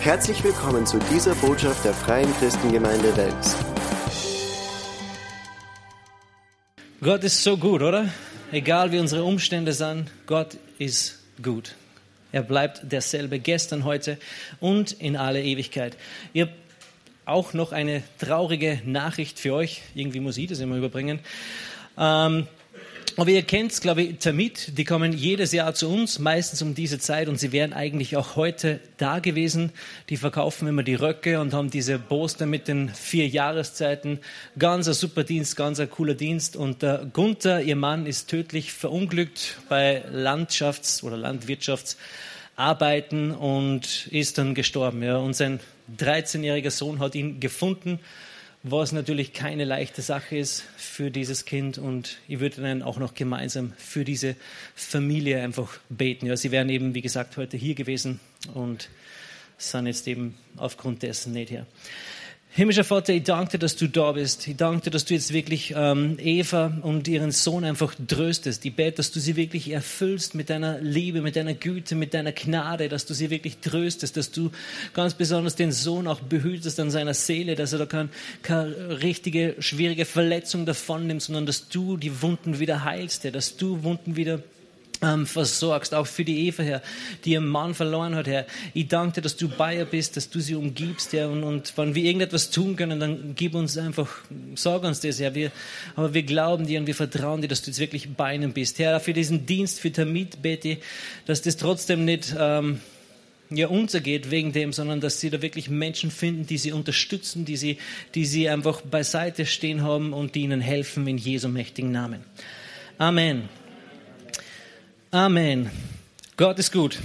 Herzlich willkommen zu dieser Botschaft der Freien Christengemeinde Wels. Gott ist so gut, oder? Egal wie unsere Umstände sind, Gott ist gut. Er bleibt derselbe gestern, heute und in alle Ewigkeit. Ihr habt auch noch eine traurige Nachricht für euch. Irgendwie muss ich das immer überbringen. Ähm, aber ihr kennt es, glaube ich, Termit, die kommen jedes Jahr zu uns, meistens um diese Zeit und sie wären eigentlich auch heute da gewesen. Die verkaufen immer die Röcke und haben diese Poster mit den vier Jahreszeiten. Ganz ein super Dienst, ganz ein cooler Dienst. Und der Gunther, ihr Mann, ist tödlich verunglückt bei Landschafts- oder Landwirtschaftsarbeiten und ist dann gestorben. Ja. Und sein 13-jähriger Sohn hat ihn gefunden was natürlich keine leichte Sache ist für dieses Kind. Und ich würde dann auch noch gemeinsam für diese Familie einfach beten. Ja, sie wären eben, wie gesagt, heute hier gewesen und sind jetzt eben aufgrund dessen nicht hier. Himmlischer Vater, ich danke dir, dass du da bist. Ich danke dir, dass du jetzt wirklich ähm, Eva und ihren Sohn einfach tröstest. Ich bete, dass du sie wirklich erfüllst mit deiner Liebe, mit deiner Güte, mit deiner Gnade, dass du sie wirklich tröstest, dass du ganz besonders den Sohn auch behütest an seiner Seele, dass er da keine, keine richtige, schwierige Verletzung davon nimmt, sondern dass du die Wunden wieder heilst, dass du Wunden wieder ähm, versorgst, auch für die Eva, Herr, die ihren Mann verloren hat, Herr. Ich danke dir, dass du bei ihr bist, dass du sie umgibst, Herr, und, und wenn wir irgendetwas tun können, dann gib uns einfach, sag uns das, Herr. Wir, aber wir glauben dir und wir vertrauen dir, dass du jetzt wirklich bei ihnen bist. Herr, für diesen Dienst, für Tamit bete dass das trotzdem nicht, ähm, ja, untergeht wegen dem, sondern dass sie da wirklich Menschen finden, die sie unterstützen, die sie, die sie einfach beiseite stehen haben und die ihnen helfen in Jesu mächtigen Namen. Amen. Amen. Gott ist gut.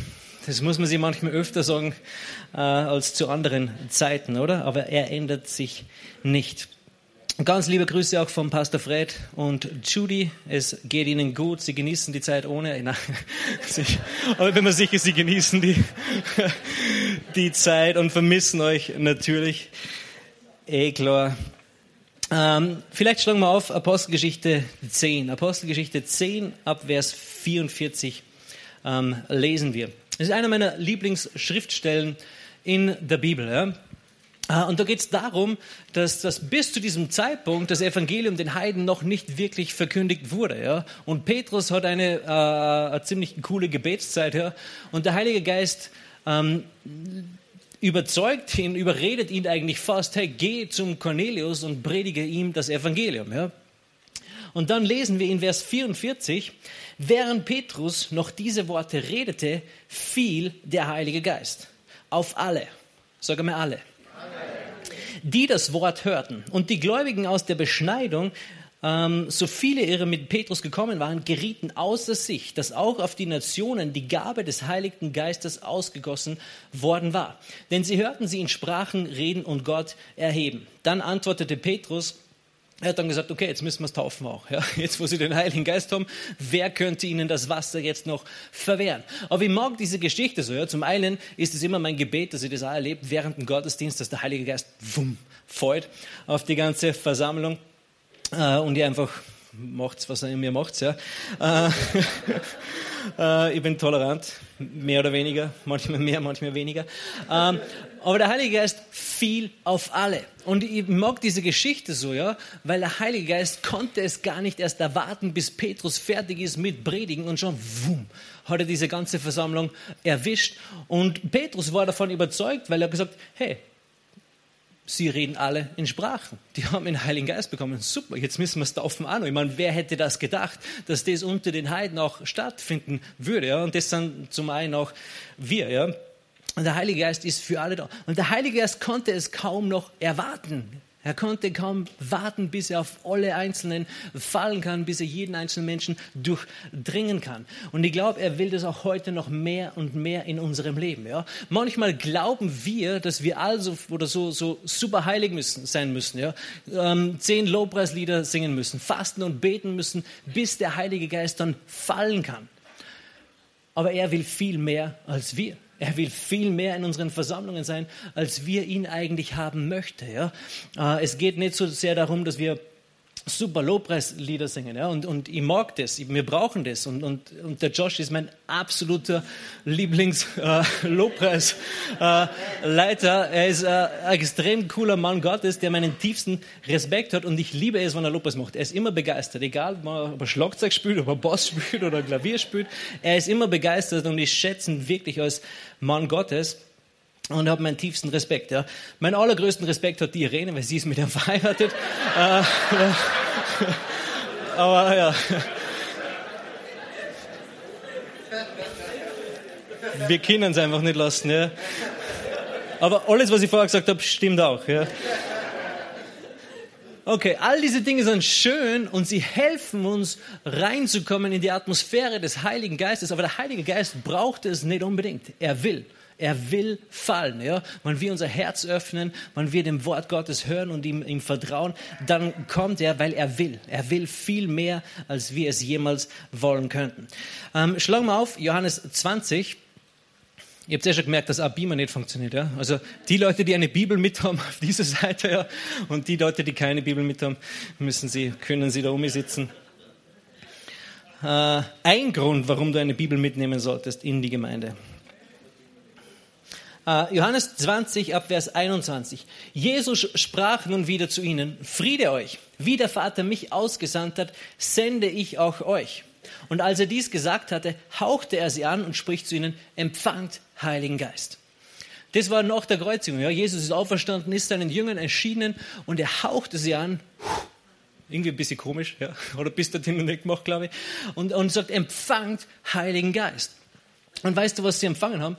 Das muss man sich manchmal öfter sagen äh, als zu anderen Zeiten, oder? Aber er ändert sich nicht. Ganz liebe Grüße auch von Pastor Fred und Judy. Es geht Ihnen gut. Sie genießen die Zeit ohne. Nein, aber ich bin mir sicher, Sie genießen die, die Zeit und vermissen euch natürlich. Eh klar. Ähm, vielleicht schlagen wir auf Apostelgeschichte 10. Apostelgeschichte 10 ab Vers 44 ähm, lesen wir. Das ist einer meiner Lieblingsschriftstellen in der Bibel. Ja? Ah, und da geht es darum, dass, dass bis zu diesem Zeitpunkt das Evangelium den Heiden noch nicht wirklich verkündigt wurde. Ja? Und Petrus hat eine, äh, eine ziemlich coole Gebetszeit. Ja? Und der Heilige Geist ähm, überzeugt ihn, überredet ihn eigentlich fast, hey, geh zum Cornelius und predige ihm das Evangelium. Ja? Und dann lesen wir in Vers 44, während Petrus noch diese Worte redete, fiel der Heilige Geist auf alle, sage mal alle, die das Wort hörten. Und die Gläubigen aus der Beschneidung ähm, so viele ihre mit Petrus gekommen waren, gerieten außer sich, dass auch auf die Nationen die Gabe des Heiligen Geistes ausgegossen worden war. Denn sie hörten sie in Sprachen reden und Gott erheben. Dann antwortete Petrus, er hat dann gesagt, okay, jetzt müssen wir es taufen auch. Ja, jetzt, wo sie den Heiligen Geist haben, wer könnte ihnen das Wasser jetzt noch verwehren? Aber ich mag diese Geschichte so. Ja. Zum einen ist es immer mein Gebet, dass ich das auch erlebt während dem Gottesdienst, dass der Heilige Geist wumm, fällt auf die ganze Versammlung äh, und ihr einfach macht, was ihr in mir macht. Ja. Äh, äh, ich bin tolerant, mehr oder weniger, manchmal mehr, manchmal weniger. Ähm, aber der Heilige Geist fiel auf alle. Und ich mag diese Geschichte so, ja, weil der Heilige Geist konnte es gar nicht erst erwarten, bis Petrus fertig ist mit Predigen und schon, wumm, hat er diese ganze Versammlung erwischt. Und Petrus war davon überzeugt, weil er gesagt, hey, Sie reden alle in Sprachen. Die haben den Heiligen Geist bekommen. Super, jetzt müssen wir es taufen an. Ich meine, wer hätte das gedacht, dass das unter den Heiden auch stattfinden würde? Ja? Und das sind zum einen auch wir. Ja? Und der Heilige Geist ist für alle da. Und der Heilige Geist konnte es kaum noch erwarten. Er konnte kaum warten, bis er auf alle Einzelnen fallen kann, bis er jeden einzelnen Menschen durchdringen kann. Und ich glaube, er will das auch heute noch mehr und mehr in unserem Leben. Ja? Manchmal glauben wir, dass wir also oder so, so super heilig müssen, sein müssen. Ja? Ähm, zehn Lobpreislieder singen müssen, fasten und beten müssen, bis der Heilige Geist dann fallen kann. Aber er will viel mehr als wir. Er will viel mehr in unseren Versammlungen sein, als wir ihn eigentlich haben möchten. Ja? Äh, es geht nicht so sehr darum, dass wir super Lobpreislieder singen. Ja? Und, und ich mag das, wir brauchen das. Und, und, und der Josh ist mein absoluter Lieblings-Lobpreisleiter. Äh, äh, er ist äh, ein extrem cooler Mann Gottes, der meinen tiefsten Respekt hat. Und ich liebe es, wenn er Lobpreis macht. Er ist immer begeistert, egal ob er Schlagzeug spielt, ob er Bass spielt oder Klavier spielt. Er ist immer begeistert und ich schätze ihn wirklich als Mann Gottes und habe meinen tiefsten Respekt. Ja. Meinen allergrößten Respekt hat die Irene, weil sie ist mit ihm verheiratet. äh, aber ja. Wir können es einfach nicht lassen. Ja. Aber alles, was ich vorher gesagt habe, stimmt auch. Ja. Okay, all diese Dinge sind schön und sie helfen uns reinzukommen in die Atmosphäre des Heiligen Geistes. Aber der Heilige Geist braucht es nicht unbedingt. Er will. Er will fallen. Ja? Wenn wir unser Herz öffnen, wenn wir dem Wort Gottes hören und ihm, ihm vertrauen, dann kommt er, weil er will. Er will viel mehr, als wir es jemals wollen könnten. Ähm, schlagen wir auf, Johannes 20. Ihr habt ja schon gemerkt, dass Beamer nicht funktioniert. Ja? Also die Leute, die eine Bibel mit haben auf dieser Seite ja, und die Leute, die keine Bibel mit haben, müssen sie, können sie da um sitzen. Äh, ein Grund, warum du eine Bibel mitnehmen solltest in die Gemeinde. Äh, Johannes 20 ab Vers 21. Jesus sprach nun wieder zu ihnen, Friede euch, wie der Vater mich ausgesandt hat, sende ich auch euch. Und als er dies gesagt hatte, hauchte er sie an und spricht zu ihnen, empfangt Heiligen Geist. Das war nach der Kreuzigung. Ja. Jesus ist auferstanden, ist seinen Jüngern erschienen und er hauchte sie an. Irgendwie ein bisschen komisch, ja. oder bis und nicht gemacht, glaube ich. Und, und sagt, empfangt Heiligen Geist. Und weißt du, was sie empfangen haben?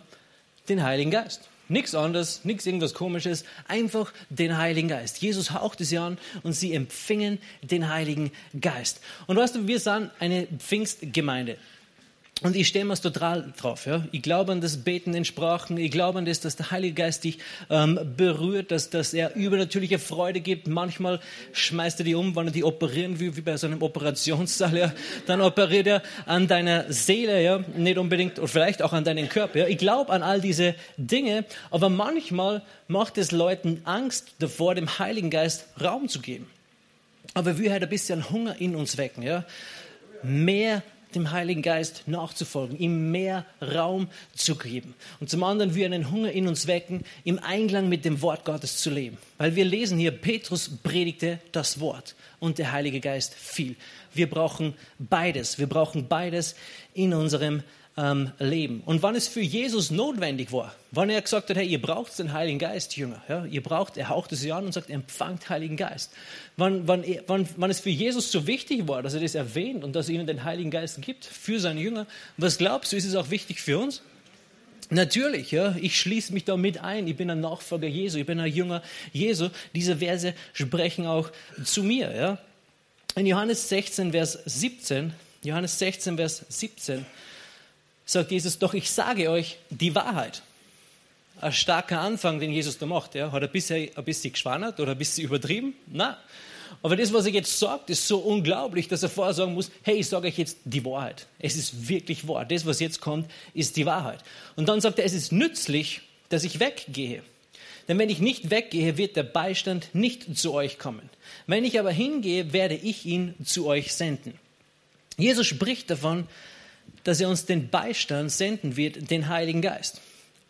Den Heiligen Geist. Nichts anderes, nichts irgendwas Komisches, einfach den Heiligen Geist. Jesus hauchte sie an und sie empfingen den Heiligen Geist. Und weißt du, wir sind eine Pfingstgemeinde. Und ich stehe mir total drauf. Ja? Ich glaube an das Beten in Sprachen. Ich glaube an das, dass der Heilige Geist dich ähm, berührt, dass, dass er übernatürliche Freude gibt. Manchmal schmeißt er die um, wenn er die operieren will, wie bei so einem Operationssaal. Ja? Dann operiert er an deiner Seele, ja? nicht unbedingt, oder vielleicht auch an deinen Körper. Ja? Ich glaube an all diese Dinge, aber manchmal macht es Leuten Angst davor, dem Heiligen Geist Raum zu geben. Aber wir halt ein bisschen Hunger in uns wecken. Ja? Mehr dem Heiligen Geist nachzufolgen, ihm mehr Raum zu geben. Und zum anderen wir einen Hunger in uns wecken, im Einklang mit dem Wort Gottes zu leben. Weil wir lesen hier, Petrus predigte das Wort und der Heilige Geist fiel. Wir brauchen beides. Wir brauchen beides in unserem ähm, leben. Und wann es für Jesus notwendig war, wann er gesagt hat, hey, ihr braucht den Heiligen Geist, Jünger, ja, ihr braucht, er haucht es an und sagt, empfangt Heiligen Geist. Wann, wann, wann, wann es für Jesus so wichtig war, dass er das erwähnt und dass er ihnen den Heiligen Geist gibt für seine Jünger, was glaubst du, ist es auch wichtig für uns? Natürlich, ja, ich schließe mich da mit ein. Ich bin ein Nachfolger Jesu, ich bin ein Jünger Jesu. Diese Verse sprechen auch zu mir. Ja. In Johannes 16, Vers 17, Johannes 16, Vers 17 sagt Jesus, doch ich sage euch die Wahrheit. Ein starker Anfang, den Jesus da macht. Ja. Hat er bisher ein bisschen geschwannert oder ein bisschen übertrieben? Nein. Aber das, was er jetzt sagt, ist so unglaublich, dass er vorher sagen muss, hey, ich sage euch jetzt die Wahrheit. Es ist wirklich wahr. Das, was jetzt kommt, ist die Wahrheit. Und dann sagt er, es ist nützlich, dass ich weggehe. Denn wenn ich nicht weggehe, wird der Beistand nicht zu euch kommen. Wenn ich aber hingehe, werde ich ihn zu euch senden. Jesus spricht davon, dass er uns den Beistand senden wird, den Heiligen Geist.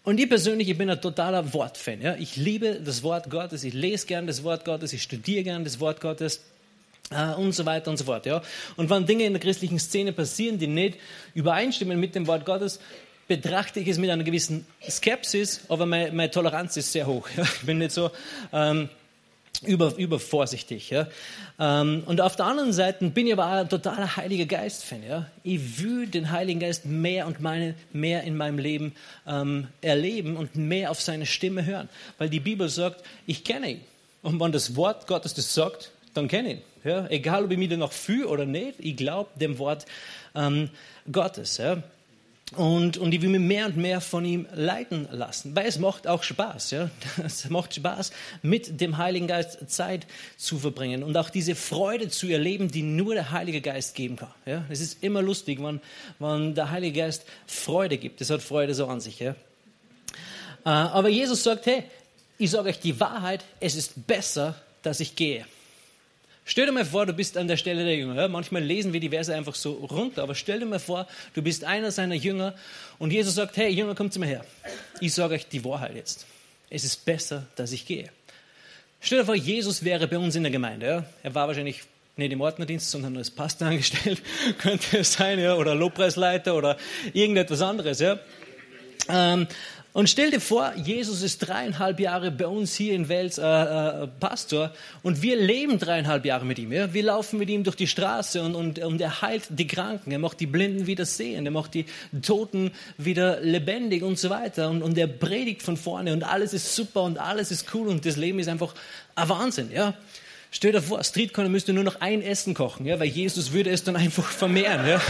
Und ich persönlich, ich bin ein totaler Wortfan. Ja? Ich liebe das Wort Gottes, ich lese gern das Wort Gottes, ich studiere gern das Wort Gottes äh, und so weiter und so fort. Ja? Und wenn Dinge in der christlichen Szene passieren, die nicht übereinstimmen mit dem Wort Gottes, betrachte ich es mit einer gewissen Skepsis, aber meine, meine Toleranz ist sehr hoch. Ja? Ich bin nicht so... Ähm, über, übervorsichtig. Ja? Ähm, und auf der anderen Seite bin ich aber ein totaler Heiliger Geist-Fan. Ja? Ich will den Heiligen Geist mehr und meine, mehr in meinem Leben ähm, erleben und mehr auf seine Stimme hören. Weil die Bibel sagt, ich kenne ihn. Und wenn das Wort Gottes das sagt, dann kenne ich ihn. Ja? Egal, ob ich mich da noch fühle oder nicht, ich glaube dem Wort ähm, Gottes. Ja? Und, und ich will mich mehr und mehr von ihm leiten lassen, weil es macht auch Spaß. Ja? Es macht Spaß, mit dem Heiligen Geist Zeit zu verbringen und auch diese Freude zu erleben, die nur der Heilige Geist geben kann. Ja? Es ist immer lustig, wenn, wenn der Heilige Geist Freude gibt. Das hat Freude so an sich. Ja? Äh, aber Jesus sagt, hey, ich sage euch die Wahrheit, es ist besser, dass ich gehe. Stell dir mal vor, du bist an der Stelle der Jünger. Ja? Manchmal lesen wir die Verse einfach so runter, aber stell dir mal vor, du bist einer seiner Jünger und Jesus sagt, hey Jünger, kommt zu mir her. Ich sage euch die Wahrheit jetzt. Es ist besser, dass ich gehe. Stell dir vor, Jesus wäre bei uns in der Gemeinde. Ja? Er war wahrscheinlich nicht im Ordnerdienst, sondern als Pastor angestellt, könnte es sein, ja? oder Lobpreisleiter oder irgendetwas anderes. Ja? Ähm, und stell dir vor, Jesus ist dreieinhalb Jahre bei uns hier in Wels äh, äh, Pastor und wir leben dreieinhalb Jahre mit ihm. Ja? Wir laufen mit ihm durch die Straße und, und, und er heilt die Kranken, er macht die Blinden wieder sehen, er macht die Toten wieder lebendig und so weiter. Und, und er predigt von vorne und alles ist super und alles ist cool und das Leben ist einfach ein Wahnsinn. Ja? Stell dir vor, Streetcorner müsste nur noch ein Essen kochen, ja, weil Jesus würde es dann einfach vermehren. Ja.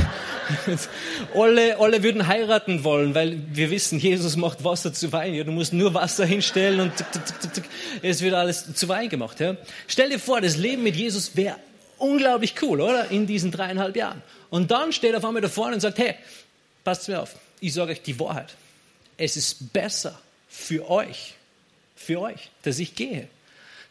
alle, alle würden heiraten wollen, weil wir wissen, Jesus macht Wasser zu Wein. Ja. Du musst nur Wasser hinstellen und tuk, tuk, tuk, es wird alles zu Wein gemacht. Ja. Stell dir vor, das Leben mit Jesus wäre unglaublich cool, oder? In diesen dreieinhalb Jahren. Und dann steht er auf einmal da vorne und sagt, hey, passt mir auf, ich sage euch die Wahrheit. Es ist besser für euch, für euch, dass ich gehe.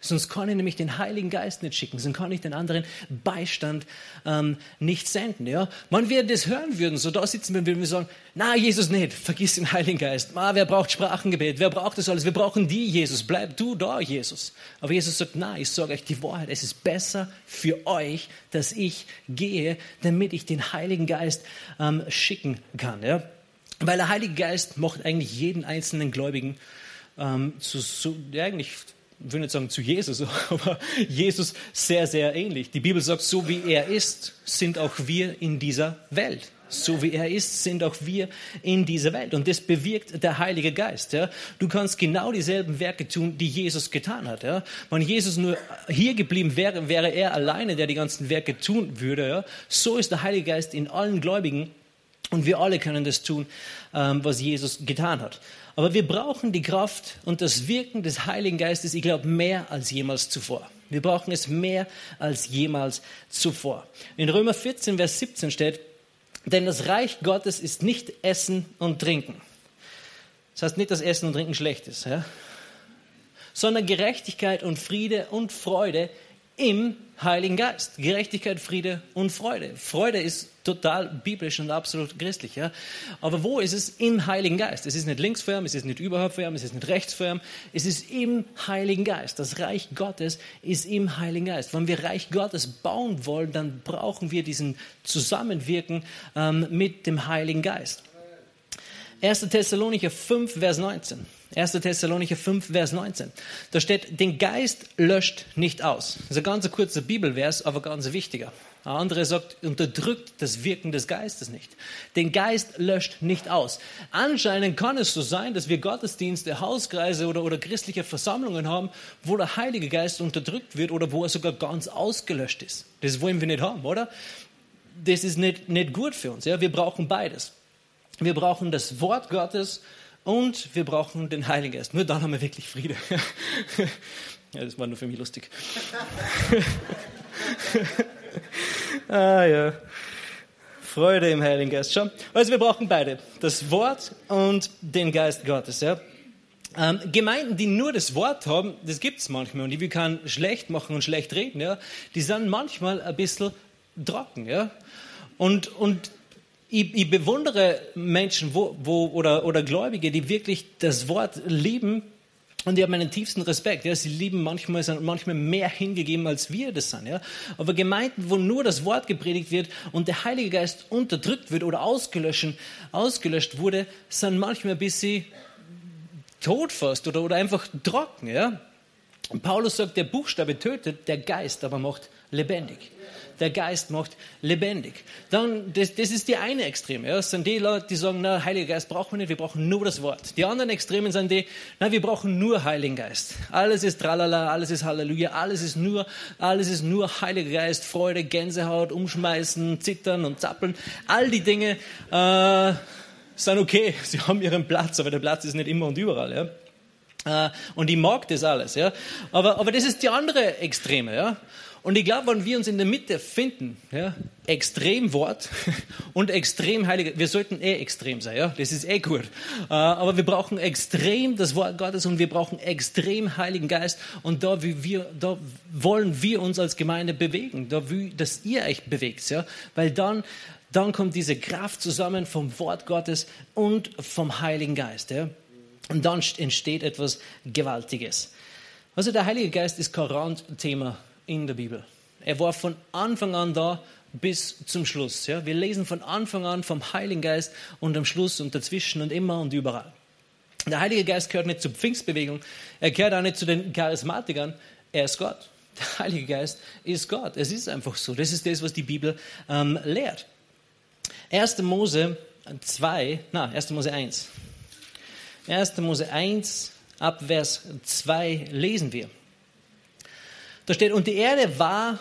Sonst kann ich nämlich den Heiligen Geist nicht schicken, sonst kann ich den anderen Beistand ähm, nicht senden. Ja? Wenn wir das hören würden, so da sitzen wir, würden wir sagen, na Jesus nicht, vergiss den Heiligen Geist. Ah, wer braucht Sprachengebet? Wer braucht das alles? Wir brauchen die, Jesus. Bleib du da, Jesus. Aber Jesus sagt, na, ich sage euch die Wahrheit. Es ist besser für euch, dass ich gehe, damit ich den Heiligen Geist ähm, schicken kann. Ja? Weil der Heilige Geist macht eigentlich jeden einzelnen Gläubigen ähm, zu, zu, ja, eigentlich ich will nicht sagen zu Jesus, aber Jesus sehr, sehr ähnlich. Die Bibel sagt, so wie er ist, sind auch wir in dieser Welt. So wie er ist, sind auch wir in dieser Welt. Und das bewirkt der Heilige Geist. Ja. Du kannst genau dieselben Werke tun, die Jesus getan hat. Ja. Wenn Jesus nur hier geblieben wäre, wäre er alleine, der die ganzen Werke tun würde. Ja. So ist der Heilige Geist in allen Gläubigen. Und wir alle können das tun, ähm, was Jesus getan hat. Aber wir brauchen die Kraft und das Wirken des Heiligen Geistes, ich glaube, mehr als jemals zuvor. Wir brauchen es mehr als jemals zuvor. In Römer 14, Vers 17 steht, denn das Reich Gottes ist nicht Essen und Trinken. Das heißt nicht, dass Essen und Trinken schlecht ist, ja? sondern Gerechtigkeit und Friede und Freude im Heiligen Geist. Gerechtigkeit, Friede und Freude. Freude ist total biblisch und absolut christlich. Ja? Aber wo ist es? Im Heiligen Geist. Es ist nicht linksförm, es ist nicht überhalb firm, es ist nicht rechtsförm. Es ist im Heiligen Geist. Das Reich Gottes ist im Heiligen Geist. Wenn wir Reich Gottes bauen wollen, dann brauchen wir diesen Zusammenwirken ähm, mit dem Heiligen Geist. 1. Thessalonicher 5, Vers 19. 1. Thessalonicher 5, Vers 19. Da steht, den Geist löscht nicht aus. Das ist ein ganz kurzer Bibelvers, aber ganz wichtiger. Ein anderer sagt, unterdrückt das Wirken des Geistes nicht. Den Geist löscht nicht aus. Anscheinend kann es so sein, dass wir Gottesdienste, Hauskreise oder, oder christliche Versammlungen haben, wo der Heilige Geist unterdrückt wird oder wo er sogar ganz ausgelöscht ist. Das wollen wir nicht haben, oder? Das ist nicht, nicht gut für uns. Ja? Wir brauchen beides. Wir brauchen das Wort Gottes und wir brauchen den Heiligen Geist. Nur dann haben wir wirklich Friede. ja, das war nur für mich lustig. ah ja. Freude im Heiligen Geist. Schon. Also wir brauchen beide. Das Wort und den Geist Gottes. Ja. Ähm, Gemeinden, die nur das Wort haben, das gibt es manchmal und die kann schlecht machen und schlecht reden, ja, die sind manchmal ein bisschen trocken. Ja. Und, und ich, ich bewundere Menschen wo, wo, oder, oder Gläubige, die wirklich das Wort lieben und die haben meinen tiefsten Respekt. Ja. Sie lieben manchmal, sind manchmal mehr hingegeben, als wir das sind. Ja. Aber Gemeinden, wo nur das Wort gepredigt wird und der Heilige Geist unterdrückt wird oder ausgelöscht, ausgelöscht wurde, sind manchmal ein bisschen tot fast oder, oder einfach trocken. Ja. Paulus sagt, der Buchstabe tötet, der Geist aber macht lebendig der Geist macht lebendig. Dann, das, das ist die eine Extreme. Ja. Das sind die Leute, die sagen, na, Heiliger Geist brauchen wir nicht, wir brauchen nur das Wort. Die anderen Extremen sind die, na, wir brauchen nur Heiligen Geist. Alles ist Tralala, alles ist Halleluja, alles ist nur, alles ist nur Heiliger Geist, Freude, Gänsehaut, umschmeißen, zittern und zappeln. All die Dinge, äh, sind okay. Sie haben ihren Platz, aber der Platz ist nicht immer und überall, ja. Äh, und ich mag das alles, ja. Aber, aber das ist die andere Extreme, ja. Und ich glaube, wenn wir uns in der Mitte finden, ja, extrem Wort und extrem Heilige, wir sollten eh extrem sein, ja, das ist eh gut. Äh, aber wir brauchen extrem das Wort Gottes und wir brauchen extrem Heiligen Geist. Und da, wie wir, da wollen wir uns als Gemeinde bewegen, da, wie, dass ihr euch bewegt, ja, weil dann, dann kommt diese Kraft zusammen vom Wort Gottes und vom Heiligen Geist, ja. Und dann entsteht etwas Gewaltiges. Also der Heilige Geist ist kein Randthema in der Bibel. Er war von Anfang an da bis zum Schluss. Ja? Wir lesen von Anfang an vom Heiligen Geist und am Schluss und dazwischen und immer und überall. Der Heilige Geist gehört nicht zur Pfingstbewegung, er gehört auch nicht zu den Charismatikern, er ist Gott. Der Heilige Geist ist Gott. Es ist einfach so. Das ist das, was die Bibel ähm, lehrt. 1. Mose 2, na, 1. Mose 1. 1. Mose 1, ab Vers 2 lesen wir. Da steht, und die Erde war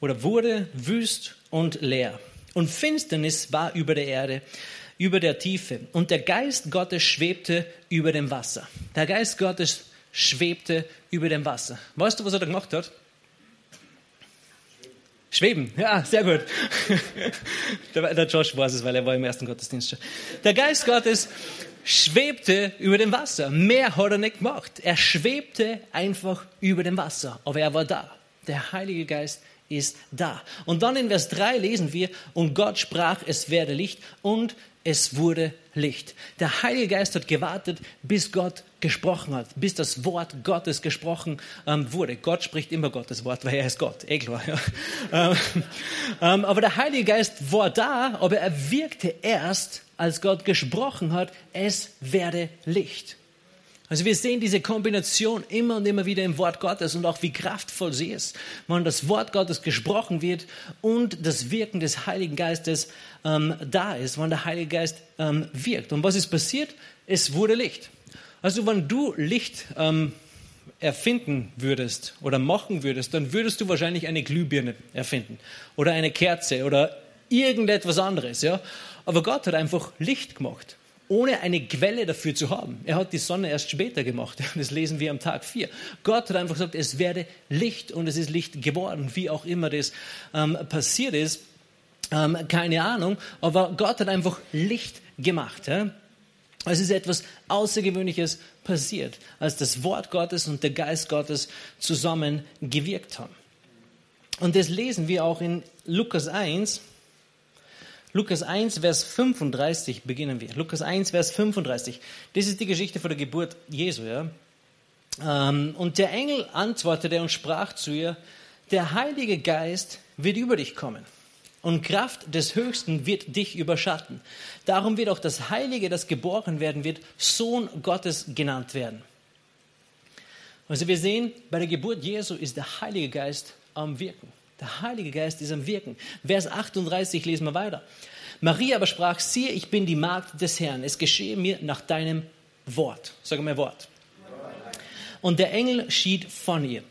oder wurde wüst und leer. Und Finsternis war über der Erde, über der Tiefe. Und der Geist Gottes schwebte über dem Wasser. Der Geist Gottes schwebte über dem Wasser. Weißt du, was er da gemacht hat? Schweben, ja, sehr gut. Der Josh weiß es, weil er war im ersten Gottesdienst schon. Der Geist Gottes schwebte über dem Wasser. Mehr hat er nicht gemacht. Er schwebte einfach über dem Wasser. Aber er war da. Der Heilige Geist ist da. Und dann in Vers 3 lesen wir, und Gott sprach, es werde Licht und es wurde Licht. Der Heilige Geist hat gewartet, bis Gott gesprochen hat, bis das Wort Gottes gesprochen ähm, wurde. Gott spricht immer Gottes Wort, weil er ist Gott, eh klar. Ja. Ähm, ähm, aber der Heilige Geist war da, aber er wirkte erst, als Gott gesprochen hat, es werde Licht. Also wir sehen diese Kombination immer und immer wieder im Wort Gottes und auch wie kraftvoll sie ist, wenn das Wort Gottes gesprochen wird und das Wirken des Heiligen Geistes ähm, da ist, wenn der Heilige Geist ähm, wirkt. Und was ist passiert? Es wurde Licht. Also wenn du Licht ähm, erfinden würdest oder machen würdest, dann würdest du wahrscheinlich eine Glühbirne erfinden oder eine Kerze oder irgendetwas anderes. Ja? Aber Gott hat einfach Licht gemacht ohne eine Quelle dafür zu haben. Er hat die Sonne erst später gemacht. Das lesen wir am Tag 4. Gott hat einfach gesagt, es werde Licht und es ist Licht geworden, wie auch immer das ähm, passiert ist. Ähm, keine Ahnung, aber Gott hat einfach Licht gemacht. Ja? Es ist etwas Außergewöhnliches passiert, als das Wort Gottes und der Geist Gottes zusammen gewirkt haben. Und das lesen wir auch in Lukas 1, Lukas 1, Vers 35 beginnen wir. Lukas 1, Vers 35. Das ist die Geschichte von der Geburt Jesu. Ja? Ähm, und der Engel antwortete und sprach zu ihr, der Heilige Geist wird über dich kommen und Kraft des Höchsten wird dich überschatten. Darum wird auch das Heilige, das geboren werden wird, Sohn Gottes genannt werden. Also wir sehen, bei der Geburt Jesu ist der Heilige Geist am Wirken. Der Heilige Geist ist am Wirken. Vers 38 lesen wir weiter. Maria aber sprach, siehe, ich bin die Magd des Herrn. Es geschehe mir nach deinem Wort. Sag mal Wort. Und der Engel schied von ihr.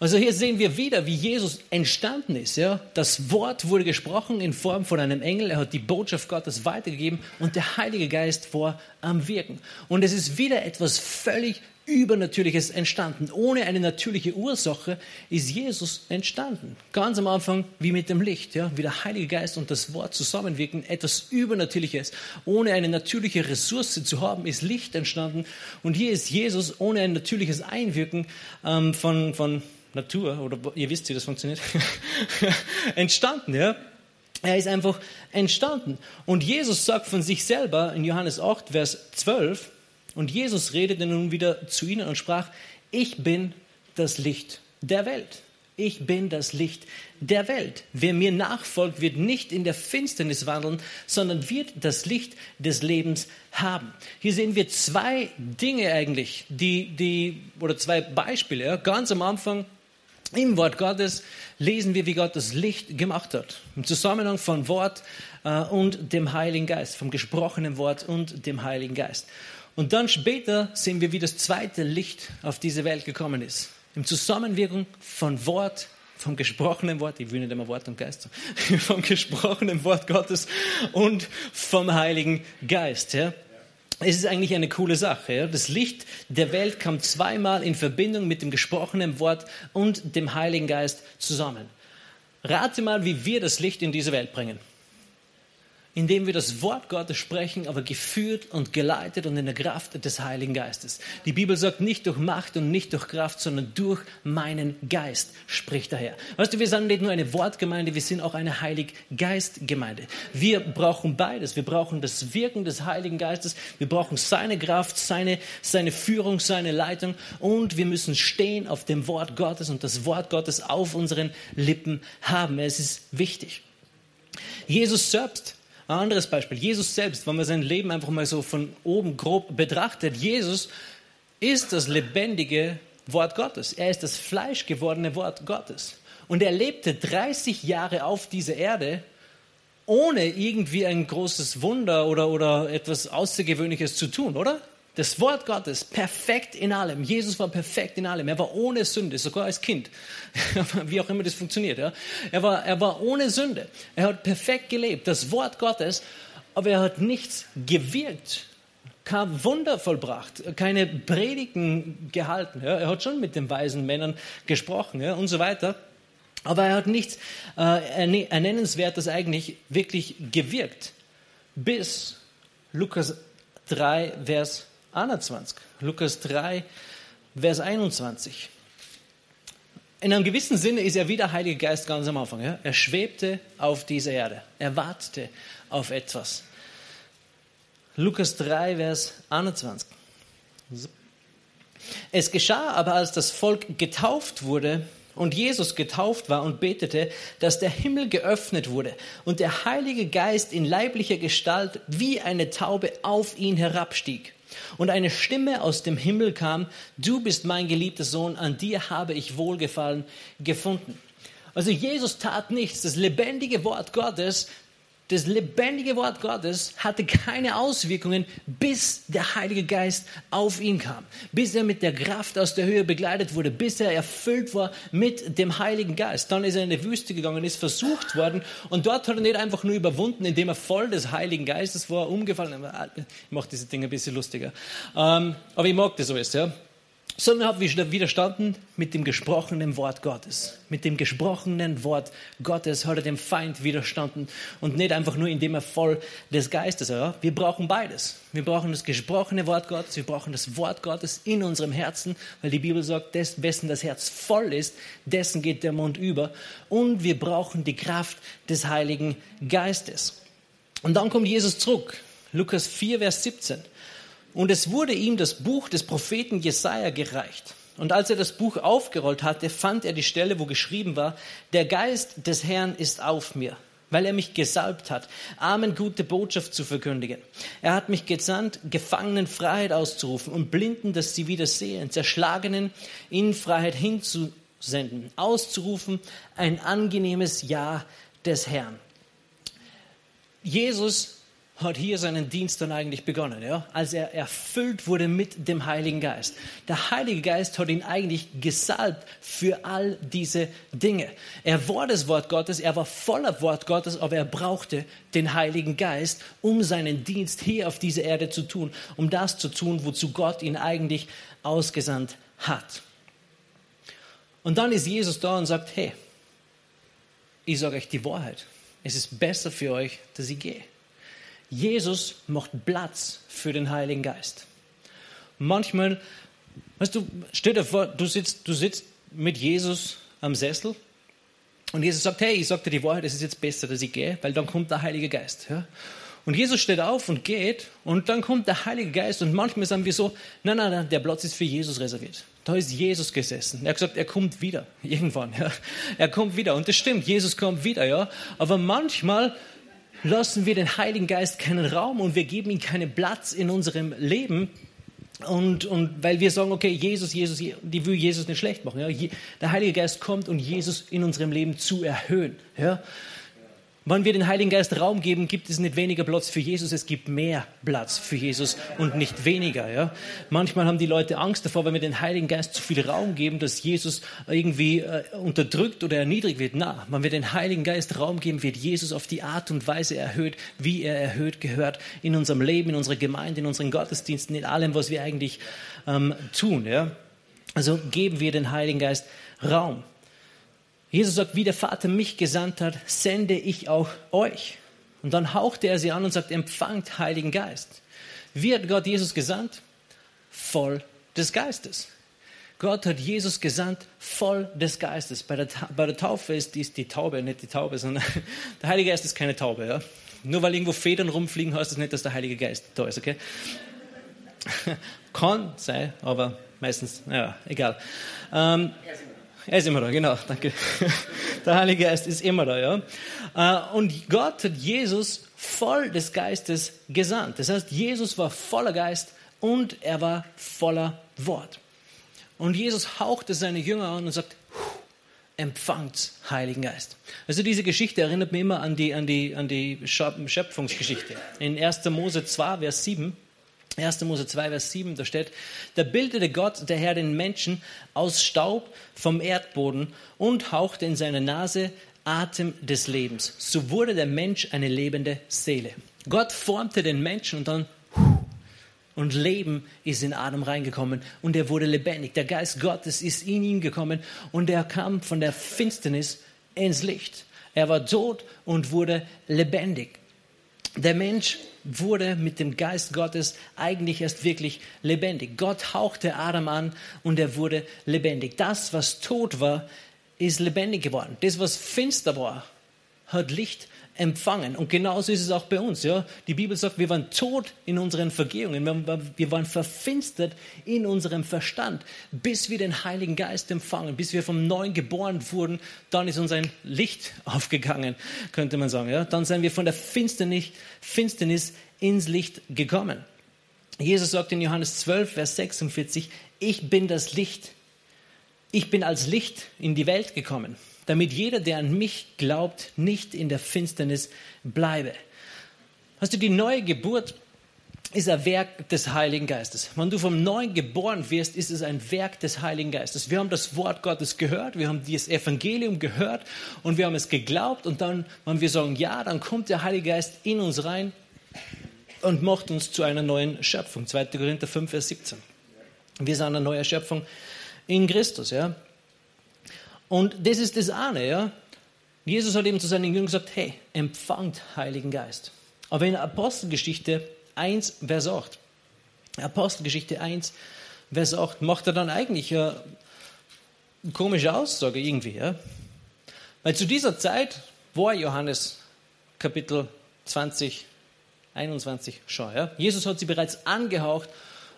Also hier sehen wir wieder, wie Jesus entstanden ist. Ja? Das Wort wurde gesprochen in Form von einem Engel. Er hat die Botschaft Gottes weitergegeben und der Heilige Geist war am Wirken. Und es ist wieder etwas völlig Übernatürliches entstanden. Ohne eine natürliche Ursache ist Jesus entstanden. Ganz am Anfang wie mit dem Licht, ja, wie der Heilige Geist und das Wort zusammenwirken, etwas Übernatürliches. Ohne eine natürliche Ressource zu haben, ist Licht entstanden. Und hier ist Jesus ohne ein natürliches Einwirken ähm, von, von Natur, oder ihr wisst, wie das funktioniert, entstanden, ja. Er ist einfach entstanden. Und Jesus sagt von sich selber in Johannes 8, Vers 12, und Jesus redete nun wieder zu ihnen und sprach, ich bin das Licht der Welt. Ich bin das Licht der Welt. Wer mir nachfolgt, wird nicht in der Finsternis wandeln, sondern wird das Licht des Lebens haben. Hier sehen wir zwei Dinge eigentlich, die, die, oder zwei Beispiele. Ganz am Anfang im Wort Gottes lesen wir, wie Gott das Licht gemacht hat. Im Zusammenhang von Wort äh, und dem Heiligen Geist, vom gesprochenen Wort und dem Heiligen Geist. Und dann später sehen wir, wie das zweite Licht auf diese Welt gekommen ist. Im Zusammenwirken von Wort, vom gesprochenen Wort, ich will nicht immer Wort und Geist, vom gesprochenen Wort Gottes und vom Heiligen Geist. Ja? es ist eigentlich eine coole Sache. Ja? Das Licht der Welt kam zweimal in Verbindung mit dem gesprochenen Wort und dem Heiligen Geist zusammen. Rate mal, wie wir das Licht in diese Welt bringen indem wir das Wort Gottes sprechen, aber geführt und geleitet und in der Kraft des Heiligen Geistes. Die Bibel sagt nicht durch Macht und nicht durch Kraft, sondern durch meinen Geist spricht daher. Weißt du, wir sind nicht nur eine Wortgemeinde, wir sind auch eine Heilig-Geist-Gemeinde. Wir brauchen beides. Wir brauchen das Wirken des Heiligen Geistes, wir brauchen seine Kraft, seine, seine Führung, seine Leitung und wir müssen stehen auf dem Wort Gottes und das Wort Gottes auf unseren Lippen haben. Es ist wichtig. Jesus selbst ein anderes Beispiel, Jesus selbst, wenn man sein Leben einfach mal so von oben grob betrachtet, Jesus ist das lebendige Wort Gottes. Er ist das fleischgewordene Wort Gottes. Und er lebte 30 Jahre auf dieser Erde, ohne irgendwie ein großes Wunder oder, oder etwas Außergewöhnliches zu tun, oder? Das Wort Gottes, perfekt in allem. Jesus war perfekt in allem. Er war ohne Sünde, sogar als Kind. Wie auch immer das funktioniert. Ja? Er, war, er war ohne Sünde. Er hat perfekt gelebt. Das Wort Gottes, aber er hat nichts gewirkt. Kein Wunder vollbracht, keine Predigten gehalten. Ja? Er hat schon mit den weisen Männern gesprochen ja? und so weiter. Aber er hat nichts äh, Ernennenswertes eigentlich wirklich gewirkt. Bis Lukas 3, Vers 21. Lukas 3, Vers 21. In einem gewissen Sinne ist er wie der Heilige Geist ganz am Anfang. Ja? Er schwebte auf dieser Erde. Er wartete auf etwas. Lukas 3, Vers 21. Es geschah aber, als das Volk getauft wurde und Jesus getauft war und betete, dass der Himmel geöffnet wurde und der Heilige Geist in leiblicher Gestalt wie eine Taube auf ihn herabstieg. Und eine Stimme aus dem Himmel kam, du bist mein geliebter Sohn, an dir habe ich Wohlgefallen gefunden. Also Jesus tat nichts. Das lebendige Wort Gottes das lebendige Wort Gottes hatte keine Auswirkungen, bis der Heilige Geist auf ihn kam, bis er mit der Kraft aus der Höhe begleitet wurde, bis er erfüllt war mit dem Heiligen Geist. Dann ist er in die Wüste gegangen, ist versucht worden und dort hat er nicht einfach nur überwunden, indem er voll des Heiligen Geistes war, umgefallen. Ich mache diese Dinge ein bisschen lustiger. Ähm, aber ich mag das alles, ja sondern hat widerstanden mit dem gesprochenen Wort Gottes. Mit dem gesprochenen Wort Gottes hat er dem Feind widerstanden und nicht einfach nur, indem er voll des Geistes war. Wir brauchen beides. Wir brauchen das gesprochene Wort Gottes, wir brauchen das Wort Gottes in unserem Herzen, weil die Bibel sagt, des, wessen das Herz voll ist, dessen geht der Mund über. Und wir brauchen die Kraft des Heiligen Geistes. Und dann kommt Jesus zurück. Lukas 4, Vers 17. Und es wurde ihm das Buch des Propheten Jesaja gereicht. Und als er das Buch aufgerollt hatte, fand er die Stelle, wo geschrieben war, der Geist des Herrn ist auf mir, weil er mich gesalbt hat, Armen gute Botschaft zu verkündigen. Er hat mich gesandt, Gefangenen Freiheit auszurufen und Blinden, dass sie wieder sehen, Zerschlagenen in Freiheit hinzusenden, auszurufen ein angenehmes Ja des Herrn. Jesus hat hier seinen Dienst dann eigentlich begonnen, ja? als er erfüllt wurde mit dem Heiligen Geist. Der Heilige Geist hat ihn eigentlich gesalbt für all diese Dinge. Er war das Wort Gottes, er war voller Wort Gottes, aber er brauchte den Heiligen Geist, um seinen Dienst hier auf dieser Erde zu tun, um das zu tun, wozu Gott ihn eigentlich ausgesandt hat. Und dann ist Jesus da und sagt, hey, ich sage euch die Wahrheit. Es ist besser für euch, dass ich gehe. Jesus macht Platz für den Heiligen Geist. Manchmal, weißt du, stell dir vor, du sitzt, du sitzt mit Jesus am Sessel und Jesus sagt, hey, ich sage dir die Wahrheit, es ist jetzt besser, dass ich gehe, weil dann kommt der Heilige Geist. Ja? Und Jesus steht auf und geht und dann kommt der Heilige Geist und manchmal sagen wir so, nein, nein, nein, der Platz ist für Jesus reserviert. Da ist Jesus gesessen. Er hat gesagt, er kommt wieder, irgendwann. Ja. Er kommt wieder und das stimmt, Jesus kommt wieder, ja. Aber manchmal lassen wir den Heiligen Geist keinen Raum und wir geben ihm keinen Platz in unserem Leben. Und, und weil wir sagen, okay, Jesus, Jesus, die will Jesus nicht schlecht machen. Ja? Der Heilige Geist kommt, um Jesus in unserem Leben zu erhöhen. Ja? Wenn wir den Heiligen Geist Raum geben, gibt es nicht weniger Platz für Jesus, es gibt mehr Platz für Jesus und nicht weniger. Ja? Manchmal haben die Leute Angst davor, wenn wir den Heiligen Geist zu viel Raum geben, dass Jesus irgendwie äh, unterdrückt oder erniedrigt wird. Na, wenn wir den Heiligen Geist Raum geben, wird Jesus auf die Art und Weise erhöht, wie er erhöht gehört in unserem Leben, in unserer Gemeinde, in unseren Gottesdiensten, in allem, was wir eigentlich ähm, tun. Ja? Also geben wir den Heiligen Geist Raum. Jesus sagt, wie der Vater mich gesandt hat, sende ich auch euch. Und dann hauchte er sie an und sagt, empfangt Heiligen Geist. Wie hat Gott Jesus gesandt? Voll des Geistes. Gott hat Jesus gesandt, voll des Geistes. Bei der, bei der Taufe ist dies die Taube, nicht die Taube, sondern der Heilige Geist ist keine Taube. Ja? Nur weil irgendwo Federn rumfliegen, heißt das nicht, dass der Heilige Geist da ist. Okay? Kann sein, aber meistens, naja, egal. Ähm, er ist immer da, genau, danke. Der Heilige Geist ist immer da, ja. Äh, und Gott hat Jesus voll des Geistes gesandt. Das heißt, Jesus war voller Geist und er war voller Wort. Und Jesus hauchte seine Jünger an und sagt, empfangt Heiligen Geist. Also diese Geschichte erinnert mich immer an die, an die, an die Schöpfungsgeschichte. In 1. Mose 2, Vers 7 1. Mose 2, Vers 7, da steht, da bildete Gott, der Herr, den Menschen aus Staub vom Erdboden und hauchte in seine Nase Atem des Lebens. So wurde der Mensch eine lebende Seele. Gott formte den Menschen und dann und Leben ist in Adam reingekommen und er wurde lebendig. Der Geist Gottes ist in ihn gekommen und er kam von der Finsternis ins Licht. Er war tot und wurde lebendig. Der Mensch wurde mit dem Geist Gottes eigentlich erst wirklich lebendig. Gott hauchte Adam an und er wurde lebendig. Das, was tot war, ist lebendig geworden. Das, was finster war, hat Licht empfangen. Und genauso ist es auch bei uns. Ja? Die Bibel sagt, wir waren tot in unseren Vergehungen. Wir waren verfinstert in unserem Verstand, bis wir den Heiligen Geist empfangen, bis wir vom Neuen geboren wurden. Dann ist uns ein Licht aufgegangen, könnte man sagen. Ja? Dann sind wir von der Finsternis, Finsternis ins Licht gekommen. Jesus sagt in Johannes 12, Vers 46, ich bin das Licht. Ich bin als Licht in die Welt gekommen damit jeder, der an mich glaubt, nicht in der Finsternis bleibe. Hast du die neue Geburt ist ein Werk des Heiligen Geistes. Wenn du vom Neuen geboren wirst, ist es ein Werk des Heiligen Geistes. Wir haben das Wort Gottes gehört, wir haben das Evangelium gehört und wir haben es geglaubt und dann, wenn wir sagen ja, dann kommt der Heilige Geist in uns rein und macht uns zu einer neuen Schöpfung. 2. Korinther 5, Vers 17. Wir sind eine neue Schöpfung in Christus, ja. Und das ist das eine, ja. Jesus hat eben zu seinen Jüngern gesagt, hey, empfangt Heiligen Geist. Aber in Apostelgeschichte 1, Vers 8, Apostelgeschichte 1, Vers 8, macht er dann eigentlich eine komische Aussage irgendwie, ja. Weil zu dieser Zeit war Johannes Kapitel 20, 21 schon, ja. Jesus hat sie bereits angehaucht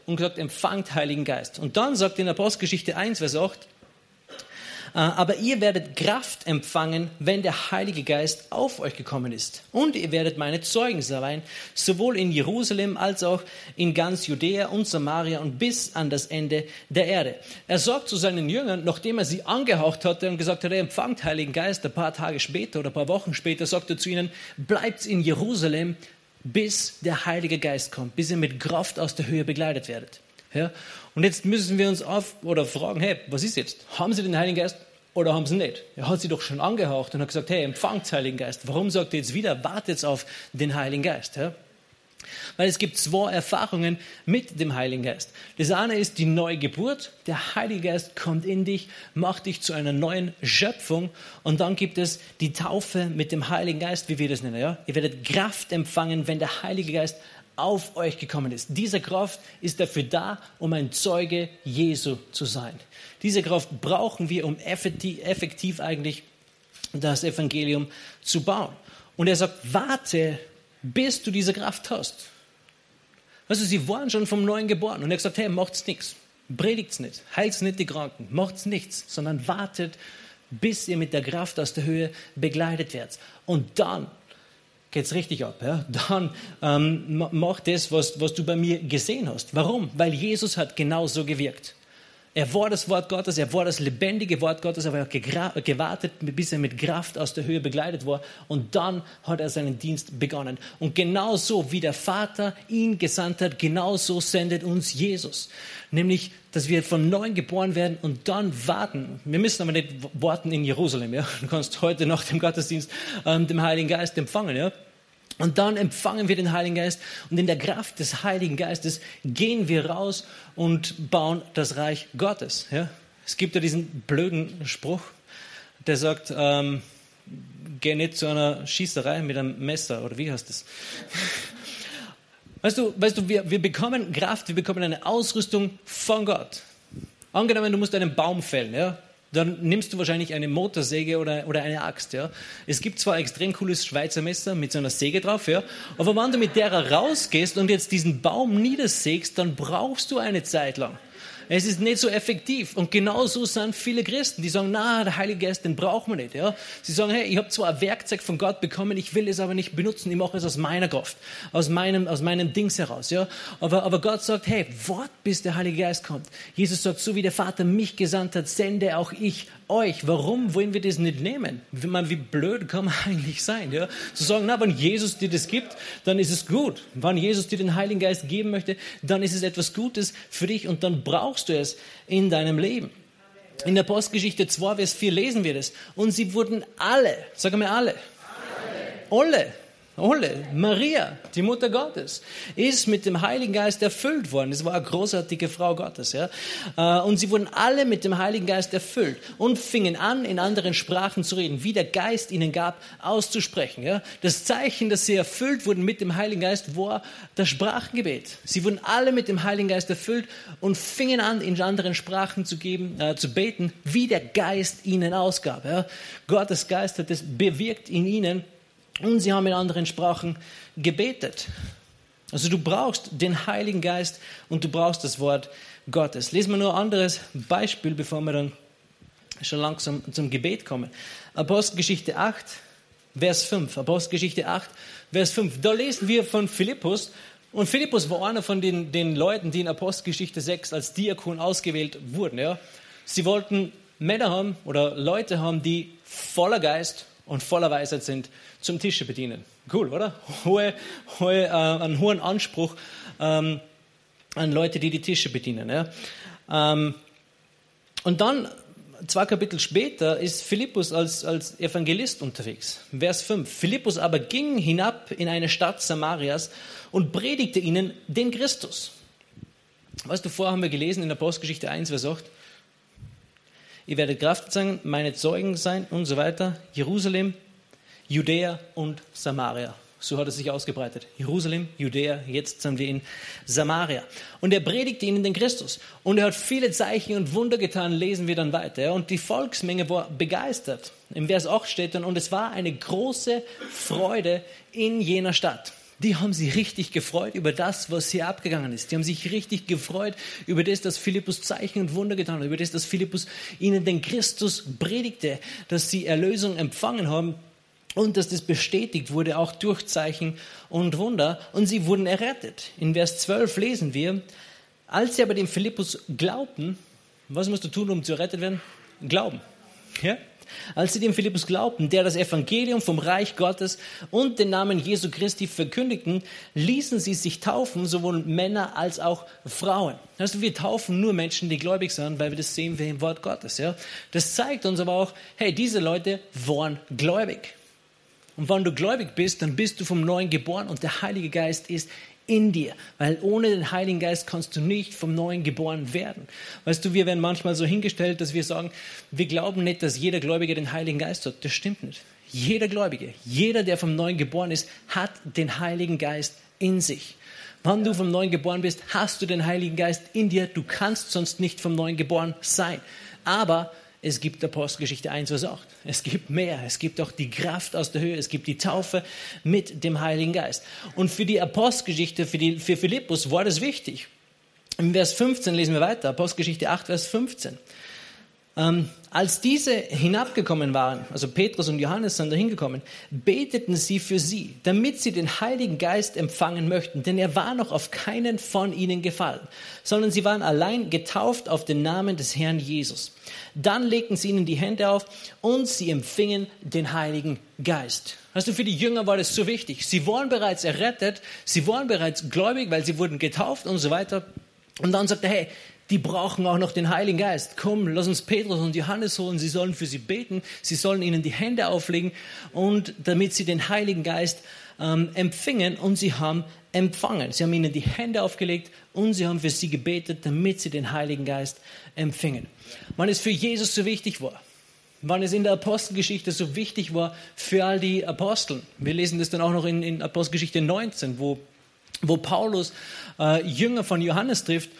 und gesagt, empfangt Heiligen Geist. Und dann sagt in Apostelgeschichte 1, Vers 8, äh, aber ihr werdet Kraft empfangen, wenn der Heilige Geist auf euch gekommen ist. Und ihr werdet meine Zeugen sein, sowohl in Jerusalem als auch in ganz Judäa und Samaria und bis an das Ende der Erde. Er sagt zu seinen Jüngern, nachdem er sie angehaucht hatte und gesagt hat, er empfangt Heiligen Geist, ein paar Tage später oder ein paar Wochen später, sagt er zu ihnen, bleibt in Jerusalem, bis der Heilige Geist kommt, bis ihr mit Kraft aus der Höhe begleitet werdet. Ja? Und jetzt müssen wir uns auf oder fragen, hey, was ist jetzt? Haben Sie den Heiligen Geist oder haben Sie nicht? Er hat sie doch schon angehaucht und hat gesagt, hey, empfangt Heiligen Geist. Warum sagt er jetzt wieder, wartet auf den Heiligen Geist? Ja? Weil es gibt zwei Erfahrungen mit dem Heiligen Geist. Das eine ist die neue Geburt. Der Heilige Geist kommt in dich, macht dich zu einer neuen Schöpfung. Und dann gibt es die Taufe mit dem Heiligen Geist, wie wir das nennen. Ja? Ihr werdet Kraft empfangen, wenn der Heilige Geist auf euch gekommen ist. Diese Kraft ist dafür da, um ein Zeuge Jesu zu sein. Diese Kraft brauchen wir, um effektiv eigentlich das Evangelium zu bauen. Und er sagt, warte, bis du diese Kraft hast. Also sie waren schon vom Neuen geboren. Und er hat gesagt, hey, macht's nichts. Predigt's nicht. Heilt's nicht die Kranken. Macht's nichts. Sondern wartet, bis ihr mit der Kraft aus der Höhe begleitet werdet. Und dann geht es richtig ab. Ja? Dann ähm, mach das, was, was du bei mir gesehen hast. Warum? Weil Jesus hat genauso gewirkt. Er war das Wort Gottes, er war das lebendige Wort Gottes, aber er hat gewartet, bis er mit Kraft aus der Höhe begleitet war. Und dann hat er seinen Dienst begonnen. Und genauso wie der Vater ihn gesandt hat, genauso sendet uns Jesus. Nämlich, dass wir von neuem geboren werden und dann warten. Wir müssen aber nicht warten in Jerusalem. Ja? Du kannst heute nach dem Gottesdienst ähm, den Heiligen Geist empfangen. Ja? Und dann empfangen wir den Heiligen Geist und in der Kraft des Heiligen Geistes gehen wir raus und bauen das Reich Gottes. Ja? Es gibt ja diesen blöden Spruch, der sagt, ähm, geh nicht zu einer Schießerei mit einem Messer oder wie heißt das? Weißt du, weißt du wir, wir bekommen Kraft, wir bekommen eine Ausrüstung von Gott. Angenommen, du musst einen Baum fällen, ja? Dann nimmst du wahrscheinlich eine Motorsäge oder, oder eine Axt. Ja. Es gibt zwar extrem cooles Schweizer Messer mit so einer Säge drauf, ja, aber wenn du mit der rausgehst und jetzt diesen Baum niedersägst, dann brauchst du eine Zeit lang. Es ist nicht so effektiv. Und genauso sind viele Christen, die sagen, na, der Heilige Geist, den brauchen wir nicht. Ja? Sie sagen, hey, ich habe zwar ein Werkzeug von Gott bekommen, ich will es aber nicht benutzen, ich mache es aus meiner Kraft, aus meinem, aus meinem Dings heraus. Ja? Aber, aber Gott sagt, hey, wart, bis der Heilige Geist kommt. Jesus sagt, so wie der Vater mich gesandt hat, sende auch ich euch. Warum wollen wir das nicht nehmen? Wie, blöd kann man eigentlich sein? Ja? Zu sagen, na, wenn Jesus dir das gibt, dann ist es gut. Wenn Jesus dir den Heiligen Geist geben möchte, dann ist es etwas Gutes für dich und dann brauchst du es in deinem Leben. In der Postgeschichte 2, Vers 4 lesen wir das. Und sie wurden alle, sagen wir alle, alle, alle Ole, Maria, die Mutter Gottes, ist mit dem Heiligen Geist erfüllt worden. Es war eine großartige Frau Gottes. Ja? Äh, und sie wurden alle mit dem Heiligen Geist erfüllt und fingen an, in anderen Sprachen zu reden, wie der Geist ihnen gab, auszusprechen. Ja? Das Zeichen, dass sie erfüllt wurden mit dem Heiligen Geist, war das Sprachengebet. Sie wurden alle mit dem Heiligen Geist erfüllt und fingen an, in anderen Sprachen zu, geben, äh, zu beten, wie der Geist ihnen ausgab. Ja? Gottes Geist hat es bewirkt in ihnen, und sie haben in anderen Sprachen gebetet. Also du brauchst den Heiligen Geist und du brauchst das Wort Gottes. Lesen wir nur ein anderes Beispiel, bevor wir dann schon langsam zum Gebet kommen. Apostelgeschichte 8, Vers 5. Apostelgeschichte 8, Vers 5. Da lesen wir von Philippus. Und Philippus war einer von den, den Leuten, die in Apostelgeschichte 6 als Diakon ausgewählt wurden. Ja. Sie wollten Männer haben oder Leute haben, die voller Geist und voller Weisheit sind, zum Tische bedienen. Cool, oder? Hohe, hohe, äh, einen hohen Anspruch ähm, an Leute, die die Tische bedienen. Ja? Ähm, und dann, zwei Kapitel später, ist Philippus als, als Evangelist unterwegs. Vers 5. Philippus aber ging hinab in eine Stadt Samarias und predigte ihnen den Christus. Weißt du, vorher haben wir gelesen in der Postgeschichte 1, Vers 8, Ihr werdet Kraft sein, meine Zeugen sein und so weiter. Jerusalem, Judäa und Samaria. So hat es sich ausgebreitet. Jerusalem, Judäa, jetzt sind wir in Samaria. Und er predigte ihnen den Christus. Und er hat viele Zeichen und Wunder getan, lesen wir dann weiter. Und die Volksmenge war begeistert. Im Vers 8 steht dann, und es war eine große Freude in jener Stadt die haben sich richtig gefreut über das, was hier abgegangen ist. Die haben sich richtig gefreut über das, dass Philippus Zeichen und Wunder getan hat, über das, dass Philippus ihnen den Christus predigte, dass sie Erlösung empfangen haben und dass das bestätigt wurde auch durch Zeichen und Wunder und sie wurden errettet. In Vers 12 lesen wir, als sie aber dem Philippus glaubten, was musst du tun, um zu errettet werden? Glauben. Ja? Als sie dem Philippus glaubten, der das Evangelium vom Reich Gottes und den Namen Jesu Christi verkündigten, ließen sie sich taufen, sowohl Männer als auch Frauen. Also wir taufen nur Menschen, die gläubig sind, weil wir das sehen wir im Wort Gottes. Ja? Das zeigt uns aber auch, hey, diese Leute waren gläubig. Und wenn du gläubig bist, dann bist du vom Neuen geboren und der Heilige Geist ist in dir, weil ohne den Heiligen Geist kannst du nicht vom Neuen geboren werden. Weißt du, wir werden manchmal so hingestellt, dass wir sagen, wir glauben nicht, dass jeder Gläubige den Heiligen Geist hat. Das stimmt nicht. Jeder Gläubige, jeder, der vom Neuen geboren ist, hat den Heiligen Geist in sich. Wenn du vom Neuen geboren bist, hast du den Heiligen Geist in dir. Du kannst sonst nicht vom Neuen geboren sein. Aber es gibt Apostelgeschichte 1, Vers 8. Es gibt mehr. Es gibt auch die Kraft aus der Höhe. Es gibt die Taufe mit dem Heiligen Geist. Und für die Apostelgeschichte, für, die, für Philippus war das wichtig. Im Vers 15 lesen wir weiter. Apostelgeschichte 8, Vers 15. Ähm, als diese hinabgekommen waren, also Petrus und Johannes sind da hingekommen, beteten sie für sie, damit sie den Heiligen Geist empfangen möchten, denn er war noch auf keinen von ihnen gefallen, sondern sie waren allein getauft auf den Namen des Herrn Jesus. Dann legten sie ihnen die Hände auf und sie empfingen den Heiligen Geist. Also für die Jünger war das so wichtig. Sie waren bereits errettet, sie waren bereits gläubig, weil sie wurden getauft und so weiter. Und dann sagt er, hey, die brauchen auch noch den Heiligen Geist. Komm, lass uns Petrus und Johannes holen. Sie sollen für sie beten. Sie sollen ihnen die Hände auflegen und damit sie den Heiligen Geist ähm, empfingen und sie haben empfangen. Sie haben ihnen die Hände aufgelegt und sie haben für sie gebetet, damit sie den Heiligen Geist empfingen. Wann es für Jesus so wichtig war, wann es in der Apostelgeschichte so wichtig war für all die Aposteln. Wir lesen das dann auch noch in, in Apostelgeschichte 19, wo, wo Paulus äh, Jünger von Johannes trifft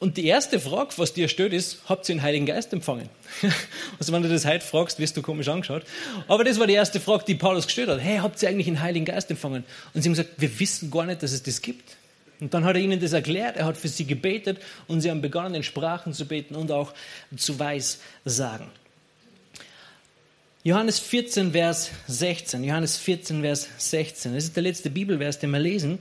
und die erste Frage, was dir stellt, ist, habt ihr den Heiligen Geist empfangen? also wenn du das heute fragst, wirst du komisch angeschaut. Aber das war die erste Frage, die Paulus gestellt hat. Hey, habt ihr eigentlich den Heiligen Geist empfangen? Und sie haben gesagt, wir wissen gar nicht, dass es das gibt. Und dann hat er ihnen das erklärt, er hat für sie gebetet und sie haben begonnen, in Sprachen zu beten und auch zu Weissagen. Johannes 14, Vers 16. Johannes 14, Vers 16. Das ist der letzte Bibelvers, den wir lesen.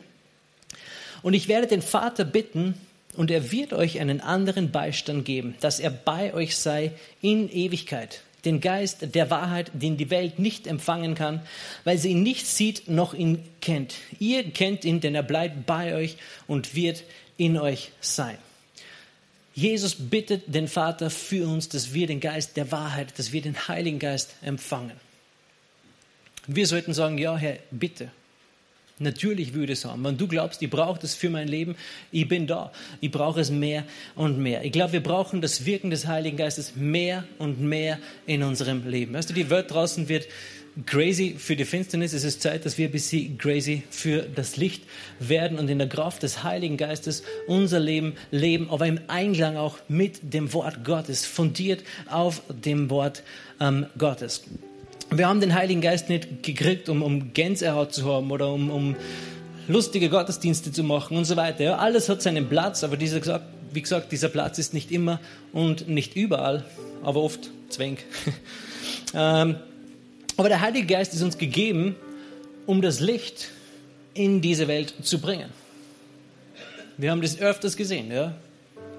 Und ich werde den Vater bitten, und er wird euch einen anderen Beistand geben, dass er bei euch sei in Ewigkeit. Den Geist der Wahrheit, den die Welt nicht empfangen kann, weil sie ihn nicht sieht noch ihn kennt. Ihr kennt ihn, denn er bleibt bei euch und wird in euch sein. Jesus bittet den Vater für uns, dass wir den Geist der Wahrheit, dass wir den Heiligen Geist empfangen. Wir sollten sagen, ja Herr, bitte, Natürlich würde es haben. Wenn du glaubst, ich brauche das für mein Leben, ich bin da. Ich brauche es mehr und mehr. Ich glaube, wir brauchen das Wirken des Heiligen Geistes mehr und mehr in unserem Leben. Weißt du, die Welt draußen wird crazy für die Finsternis. Es ist Zeit, dass wir ein bisschen crazy für das Licht werden und in der Kraft des Heiligen Geistes unser Leben leben, aber im Einklang auch mit dem Wort Gottes, fundiert auf dem Wort ähm, Gottes. Wir haben den Heiligen Geist nicht gekriegt, um, um Gänsehaut zu haben oder um, um lustige Gottesdienste zu machen und so weiter. Ja, alles hat seinen Platz, aber dieser, wie gesagt, dieser Platz ist nicht immer und nicht überall, aber oft zwäng. ähm, aber der Heilige Geist ist uns gegeben, um das Licht in diese Welt zu bringen. Wir haben das öfters gesehen. Ja?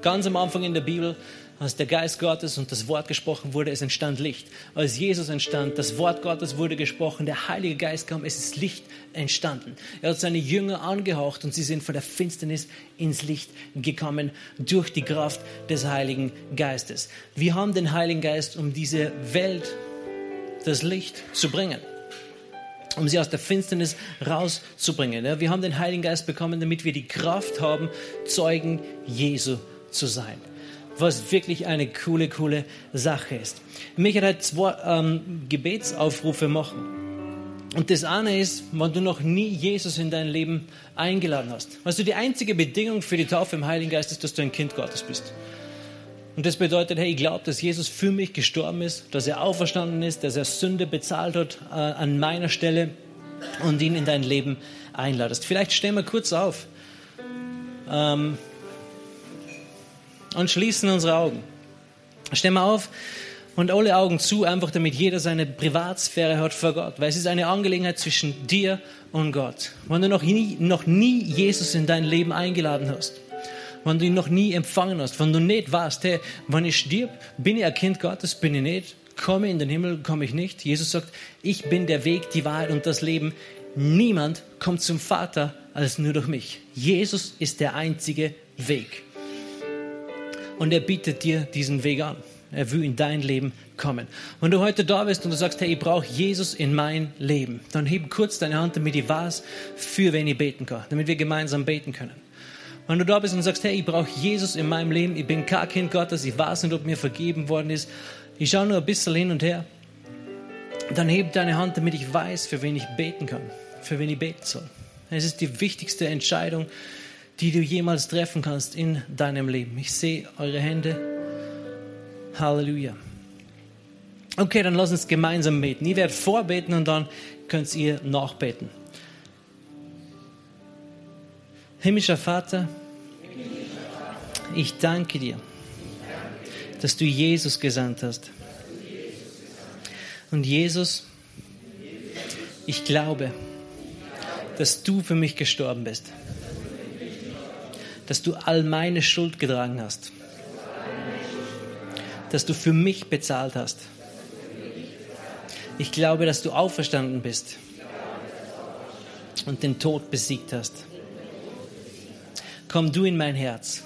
Ganz am Anfang in der Bibel als der Geist Gottes und das Wort gesprochen wurde, es entstand Licht. Als Jesus entstand, das Wort Gottes wurde gesprochen, der Heilige Geist kam, es ist Licht entstanden. Er hat seine Jünger angehaucht und sie sind von der Finsternis ins Licht gekommen durch die Kraft des Heiligen Geistes. Wir haben den Heiligen Geist, um diese Welt das Licht zu bringen um sie aus der Finsternis rauszubringen. Wir haben den Heiligen Geist bekommen, damit wir die Kraft haben, Zeugen Jesu zu sein was wirklich eine coole, coole Sache ist. Ich möchte heute zwei ähm, Gebetsaufrufe machen. Und das eine ist, wenn du noch nie Jesus in dein Leben eingeladen hast. Weißt du, die einzige Bedingung für die Taufe im Heiligen Geist ist, dass du ein Kind Gottes bist. Und das bedeutet, hey, ich glaube, dass Jesus für mich gestorben ist, dass er auferstanden ist, dass er Sünde bezahlt hat äh, an meiner Stelle und ihn in dein Leben einladest. Vielleicht stellen wir kurz auf. Ähm, und schließen unsere Augen. Stehen wir auf und alle Augen zu, einfach damit jeder seine Privatsphäre hat vor Gott, weil es ist eine Angelegenheit zwischen dir und Gott. Wenn du noch nie, noch nie Jesus in dein Leben eingeladen hast, wenn du ihn noch nie empfangen hast, wenn du nicht weißt, hey, wenn ich stirb, bin ich ein Kind Gottes, bin ich nicht, komme in den Himmel, komme ich nicht. Jesus sagt, ich bin der Weg, die Wahrheit und das Leben. Niemand kommt zum Vater als nur durch mich. Jesus ist der einzige Weg und er bietet dir diesen Weg an. Er will in dein Leben kommen. Wenn du heute da bist und du sagst, hey, ich brauche Jesus in mein Leben, dann heb kurz deine Hand, damit ich weiß, für wen ich beten kann, damit wir gemeinsam beten können. Wenn du da bist und sagst, hey, ich brauche Jesus in meinem Leben, ich bin kein Kind Gottes, ich weiß nicht, ob mir vergeben worden ist, ich schaue nur ein bisschen hin und her, dann heb deine Hand, damit ich weiß, für wen ich beten kann, für wen ich beten soll. Es ist die wichtigste Entscheidung, die du jemals treffen kannst in deinem Leben. Ich sehe eure Hände. Halleluja. Okay, dann lass uns gemeinsam beten. Ich werde vorbeten und dann könnt ihr nachbeten. Himmlischer Vater, ich danke dir, dass du Jesus gesandt hast. Und Jesus, ich glaube, dass du für mich gestorben bist. Dass du all meine Schuld getragen hast. Dass du für mich bezahlt hast. Ich glaube, dass du auferstanden bist und den Tod besiegt hast. Komm du in mein Herz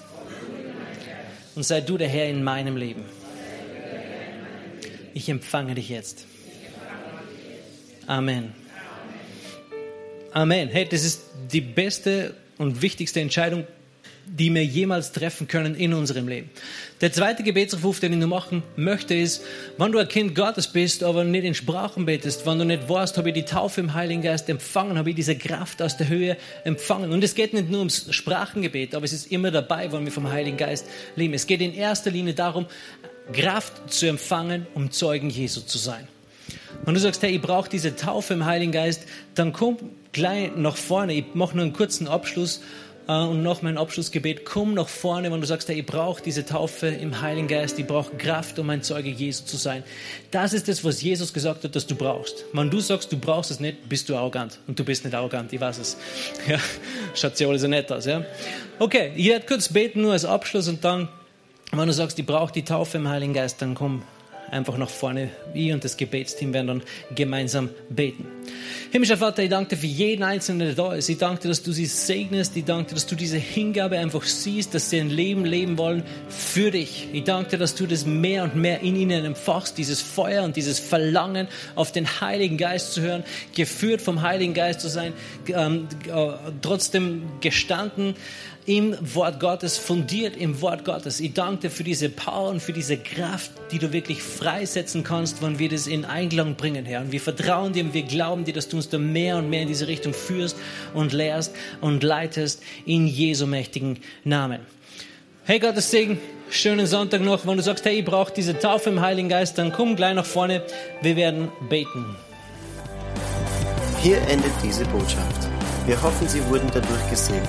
und sei du der Herr in meinem Leben. Ich empfange dich jetzt. Amen. Amen. Hey, das ist die beste und wichtigste Entscheidung, die wir jemals treffen können in unserem Leben. Der zweite Gebetsruf, den ich nur machen möchte, ist, wenn du ein Kind Gottes bist, aber nicht in Sprachen betest, wenn du nicht weißt, habe ich die Taufe im Heiligen Geist empfangen, habe ich diese Kraft aus der Höhe empfangen. Und es geht nicht nur ums Sprachengebet, aber es ist immer dabei, wenn wir vom Heiligen Geist leben. Es geht in erster Linie darum, Kraft zu empfangen, um Zeugen Jesu zu sein. Wenn du sagst, hey, ich brauche diese Taufe im Heiligen Geist, dann komm gleich nach vorne. Ich mache nur einen kurzen Abschluss und noch mein Abschlussgebet. Komm nach vorne, wenn du sagst, hey, ich brauche diese Taufe im Heiligen Geist. Ich brauche Kraft, um ein Zeuge Jesu zu sein. Das ist das, was Jesus gesagt hat, dass du brauchst. Wenn du sagst, du brauchst es nicht, bist du arrogant. Und du bist nicht arrogant, ich weiß es. Ja, schaut ja alles so nett aus. Ja? Okay, ich werde kurz beten, nur als Abschluss und dann, wenn du sagst, ich brauche die Taufe im Heiligen Geist, dann komm einfach nach vorne. Ich und das Gebetsteam werden dann gemeinsam beten. Himmlischer Vater, ich danke dir für jeden Einzelnen, der da ist. Ich danke dir, dass du sie segnest. Ich danke dir, dass du diese Hingabe einfach siehst, dass sie ein Leben leben wollen für dich. Ich danke dir, dass du das mehr und mehr in ihnen empfachst, dieses Feuer und dieses Verlangen, auf den Heiligen Geist zu hören, geführt vom Heiligen Geist zu sein, ähm, äh, trotzdem gestanden im Wort Gottes, fundiert im Wort Gottes. Ich danke dir für diese Power und für diese Kraft, die du wirklich freisetzen kannst, wenn wir das in Einklang bringen, Herr. Und wir vertrauen dir und wir glauben dir, dass du uns da mehr und mehr in diese Richtung führst und lehrst und leitest in Jesu mächtigen Namen. Hey Gottes Segen, schönen Sonntag noch. Wenn du sagst, hey, ich brauche diese Taufe im Heiligen Geist, dann komm gleich nach vorne. Wir werden beten. Hier endet diese Botschaft. Wir hoffen, Sie wurden dadurch gesegnet.